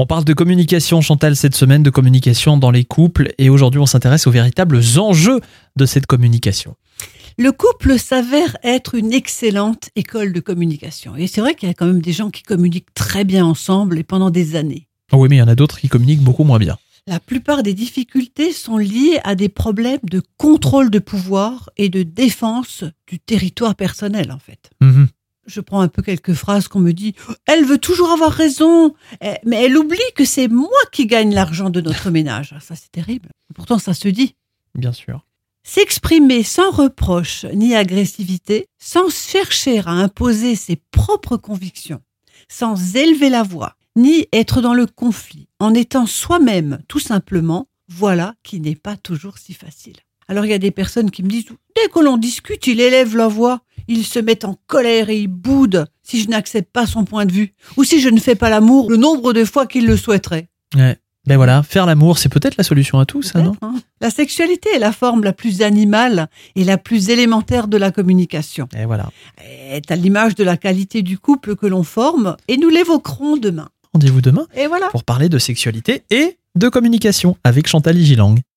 On parle de communication, Chantal, cette semaine, de communication dans les couples. Et aujourd'hui, on s'intéresse aux véritables enjeux de cette communication. Le couple s'avère être une excellente école de communication. Et c'est vrai qu'il y a quand même des gens qui communiquent très bien ensemble et pendant des années. Oui, mais il y en a d'autres qui communiquent beaucoup moins bien. La plupart des difficultés sont liées à des problèmes de contrôle de pouvoir et de défense du territoire personnel, en fait. Mhm. Je prends un peu quelques phrases qu'on me dit. Elle veut toujours avoir raison, eh, mais elle oublie que c'est moi qui gagne l'argent de notre ménage. Ça, c'est terrible. Pourtant, ça se dit. Bien sûr. S'exprimer sans reproche ni agressivité, sans chercher à imposer ses propres convictions, sans élever la voix, ni être dans le conflit, en étant soi-même tout simplement, voilà qui n'est pas toujours si facile. Alors il y a des personnes qui me disent, dès que l'on discute, il élève la voix, il se met en colère et il boude si je n'accepte pas son point de vue, ou si je ne fais pas l'amour le nombre de fois qu'il le souhaiterait. Ouais. Ben voilà, faire l'amour, c'est peut-être la solution à tout, ça, non hein. La sexualité est la forme la plus animale et la plus élémentaire de la communication. Et voilà. est à l'image de la qualité du couple que l'on forme et nous l'évoquerons demain. Rendez-vous demain Et voilà. pour parler de sexualité et de communication avec Chantal Gilang.